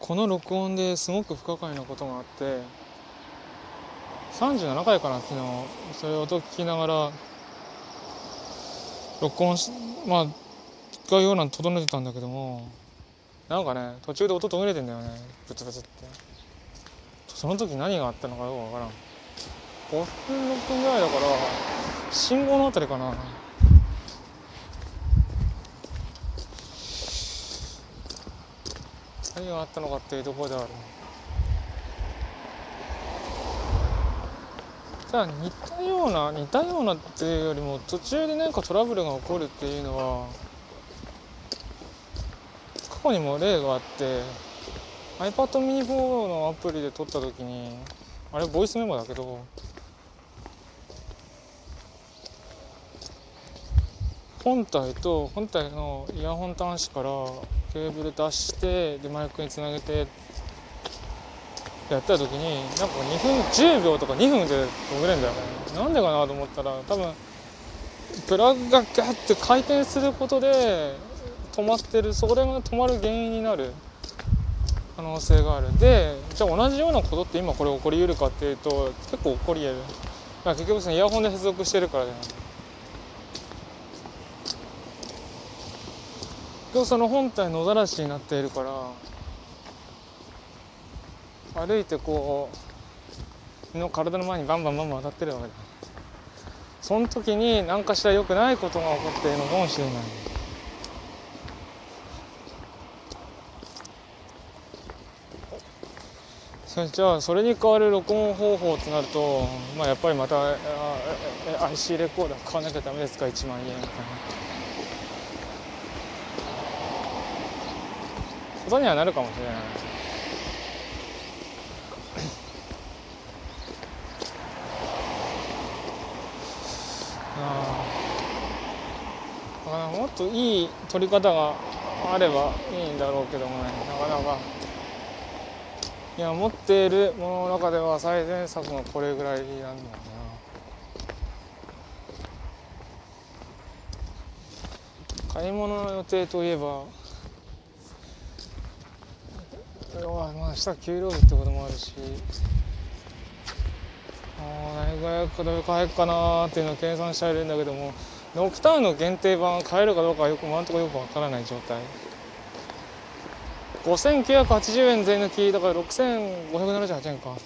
この録音ですごく不可解なことがあって37回かな昨日それを音聞きながら録音しまあ概要欄整えてたんだけどもなんかね途中で音途切れてんだよねブツブツって。その時何があったのかよくわからん。5分6分ぐらいだから信号のあたりかな。何があったのかっていうところであるじゃあ似たような似たようなっていうよりも途中で何かトラブルが起こるっていうのは過去にも例があって iPad mini4 のアプリで撮った時にあれボイスメモだけど本体と本体のイヤホン端子からケーブル出してでマイクにつなげてやった時になんか2分10秒とか2分で途切れんだよね。なんでかなと思ったら多分プラグがガッて回転することで止まってるそれが止まる原因になる。可能性がある。でじゃあ同じようなことって今これ起こりうるかっていうと結構起こり得る。結局そのイヤホンで接続してるからじゃない今日その本体野ざらしになっているから歩いてこうの体の前にバンバンバンバン当たってるわけだ。その時に何かしら良くないことが起こっているのかもしれない。じゃあそれに代わる録音方法となるとまあやっぱりまた IC レコーダー買わなきゃダメですか1万円みたいなことにはなるかもしれない。ああだからもっといい取り方があればいいんだろうけどもね。なかなか。いや持っているものの中では最善策がこれぐらいなんだよな。買い物の予定といえばまあ明日給料日ってこともあるし。あ何ぐらいどれ買えるかなっていうのを計算してはいるんだけどもノクターンの限定版買えるかどうかはよく今のとこよくわからない状態。5980円税抜きだから6578円か。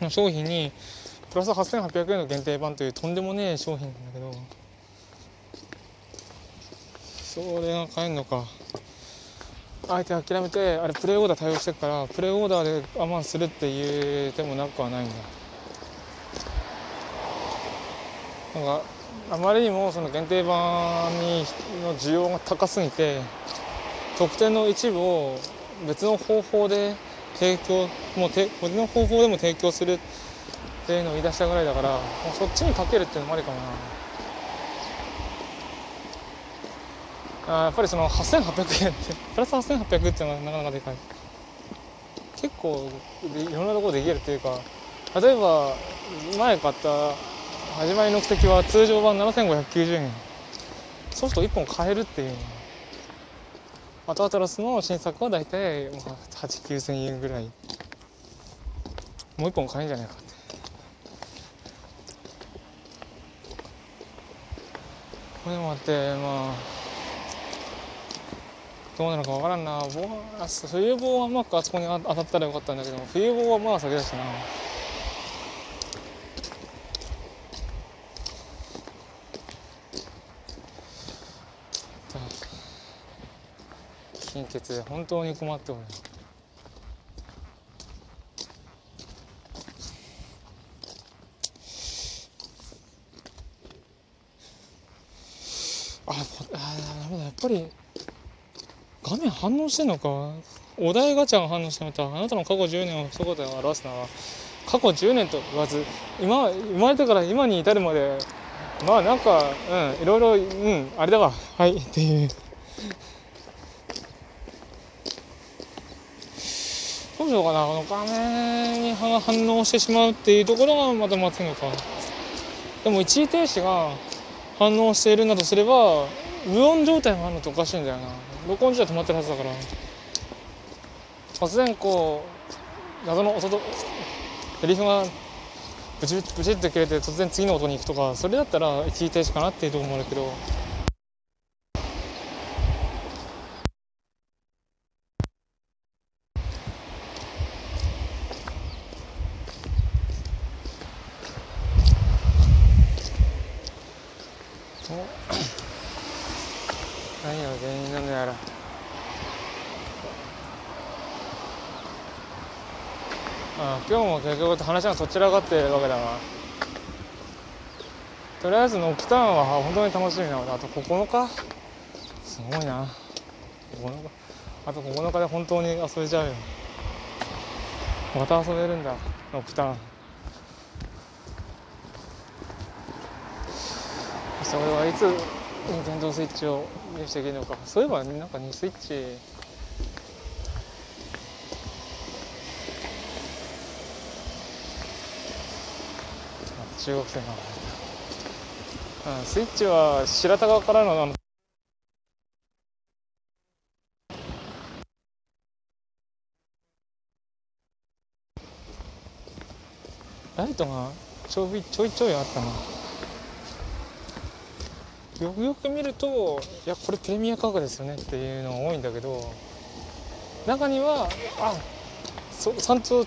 の商品にプラス8800円の限定版というとんでもねえ商品なんだけど。それが買えるのか。あえて諦めてあれプレイオーダー対応してるからプレイオーダーで我慢するっていう手もなくはないんだ。なんかあまりにもその限定版にの需要が高すぎて特典の一部を別の方法で提供もう別の方法でも提供するっていうのを言い出したぐらいだからもうそっちにかけるっていうのもありかもな。あやっぱりその8800円ってプラス8800っていうのはなかなかでかい。結構いろんなところできるっていうか例えば前買った始まりの目的は通常版7590円。ソフト1本買えるっていう。アトアトラスの新作は大体89000円ぐらい。もう1本買えんじゃないかって。これもあってまあどうなのかわからんな。防冬防はうまくあそこに当たったらよかったんだけど冬防はまあ先だしな。貧血で本当に困っておる。ああダメだやっぱり画面反応してんのかお題ガチャが反応してまたあなたの過去10年を一言で表すのは。過去10年と言わず今生まれてから今に至るまでまあなんかうんいろいろうんあれだわはいっていうどうしようかなこの画面に反応してしまうっていうところがまた待つのかでも一時停止が反応しているんだとすれば無音状態があるのっておかしいんだよな。録音自体止まってるはずだから。突然こう謎の音とセリフがブチブチブチって切れて突然次の音に行くとかそれだったら一時停止かなっていうとこもあるけど何が原因なのやらあ今日も結局話がそちらがってるわけだな。とりあえずノックターンは本当に楽しみな。のであと9日？すごいな。9日？あと9日で本当に遊べちゃうよ。また遊べるんだノックターンそれはいつ任天堂スイッチを入手できるのか。そういえばなんかにスイッチ中学生のうんスイッチは白田川からのの。ライトがちょいちょいちょいあったな。よくよく見るといやこれプレミア価格ですよねっていうのが多いんだけど中にはあそ山頂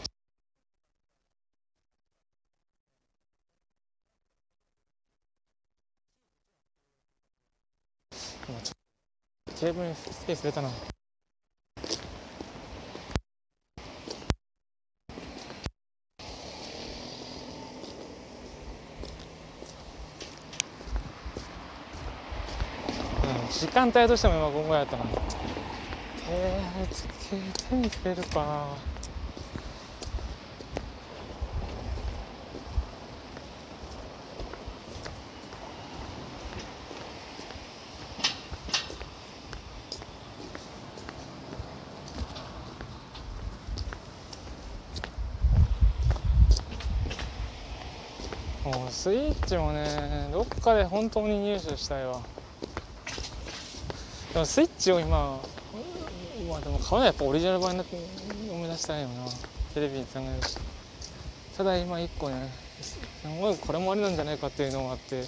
今ちょっとテーブスペース出たな時間帯としても今こんぐらいだったな。えー、つけ手につけるかな。もうスイッチもねどっかで本当に入手したいわ。でもスイッチを今まあでも買うのはやっぱオリジナル版になって思い出したいよな。テレビにつながるし。ただ今一個ねすごいこれもありなんじゃないかっていうのがあって。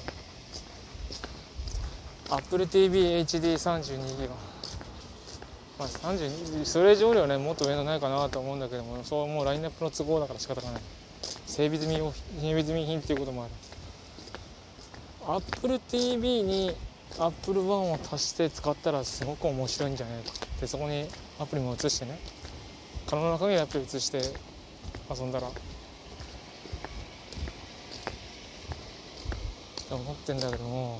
AppleTVHD32 ギガ。まあ32ストレージ容量ねもっと上のないかなと思うんだけどもそうもうラインナップの都合だから仕方がない。整備済み整備済み品っていうこともある。AppleTV に Apple One を足して使ったらすごく面白いんじゃないかでそこにアプリも移してね。可能な限りアプリ移して遊んだら。思ってんだけども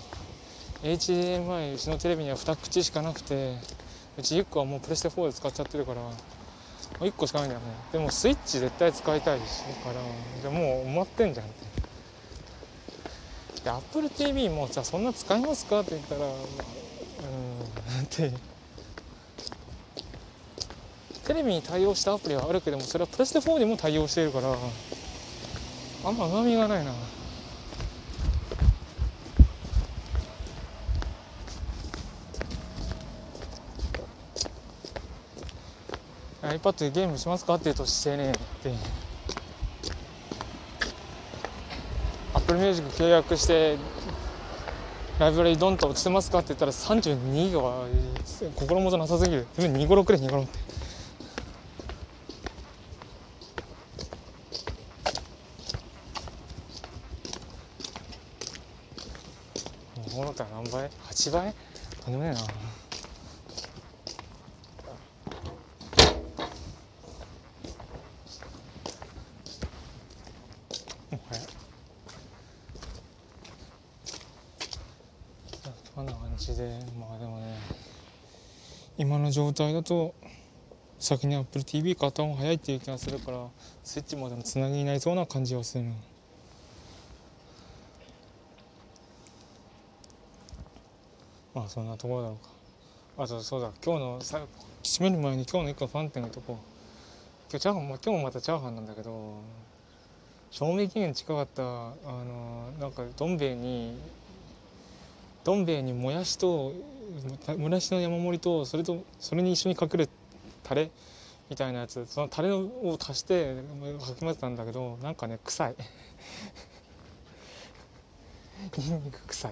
HDMI うちのテレビには2口しかなくてうち1個はもうプレステ4で使っちゃってるから。1個しかないんだよね。でもスイッチ絶対使いたいしだからじゃもう埋まってんじゃんって。で AppleTV もじゃあそんな使いますかって言ったらうんって。テレビに対応したアプリはあるけどもそれはプレステ4にも対応しているからあんまうまみがないな。iPad でゲームしますかって言うとしてねえって Apple Music 契約してライブラリドンと落ちてますかって言ったら32ギガは心もとなさすぎる。自分2 5 6で2 5 6って。2 5 6って何倍 ?8 倍？とんでもねえなもはやこんな感じでまあでもね今の状態だと先に AppleTV 買った方が早いっていう気がするからスイッチまでのつなぎになりそうな感じはするまあそんなところだろうか。あとそうだ。今日のさ締める前に今日の一個ファンってのとこ。今日チャーハンも今日もまたチャーハンなんだけど。賞味期限近かったあのなんかどん兵衛にどん兵衛にもやしともやしの山盛りとそれとそれに一緒にかけるタレみたいなやつそのタレを足してかき混ぜたんだけどなんかね臭い。ニンニク臭い。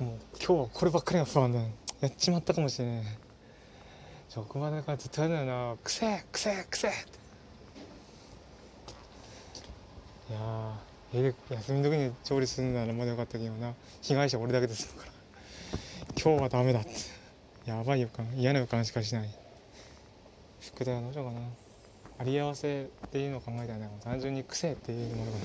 もう今日はこればっかりが不安だやっちまったかもしれない。職場でからずっとやだよな「くせえくせえくせえ」って。いや休みの時に調理するならまだよかったけどな。被害者俺だけですから。今日はダメだって。やばい予感嫌な予感しかしない。宿題はどうしようかな。あり合わせっていうのを考えたらね単純に癖っていうものがね